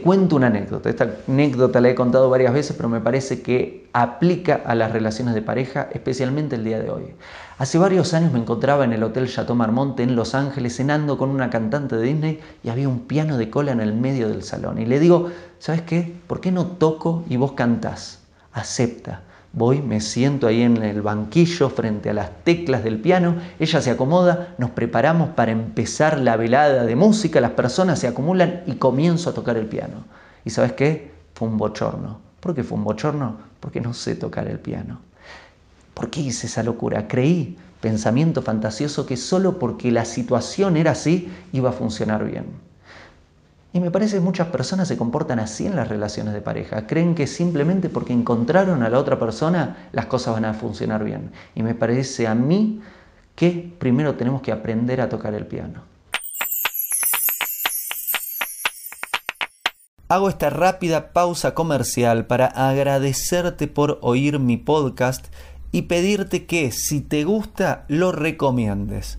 cuento una anécdota. Esta anécdota la he contado varias veces, pero me parece que aplica a las relaciones de pareja, especialmente el día de hoy. Hace varios años me encontraba en el Hotel Chateau Marmont en Los Ángeles cenando con una cantante de Disney y había un piano de cola en el medio del salón. Y le digo, ¿sabes qué? ¿Por qué no toco y vos cantás? Acepta. Voy, me siento ahí en el banquillo frente a las teclas del piano, ella se acomoda, nos preparamos para empezar la velada de música, las personas se acumulan y comienzo a tocar el piano. ¿Y sabes qué? Fue un bochorno. ¿Por qué fue un bochorno? Porque no sé tocar el piano. ¿Por qué hice esa locura? Creí, pensamiento fantasioso, que solo porque la situación era así iba a funcionar bien. Y me parece que muchas personas se comportan así en las relaciones de pareja. Creen que simplemente porque encontraron a la otra persona las cosas van a funcionar bien. Y me parece a mí que primero tenemos que aprender a tocar el piano. Hago esta rápida pausa comercial para agradecerte por oír mi podcast y pedirte que si te gusta lo recomiendes.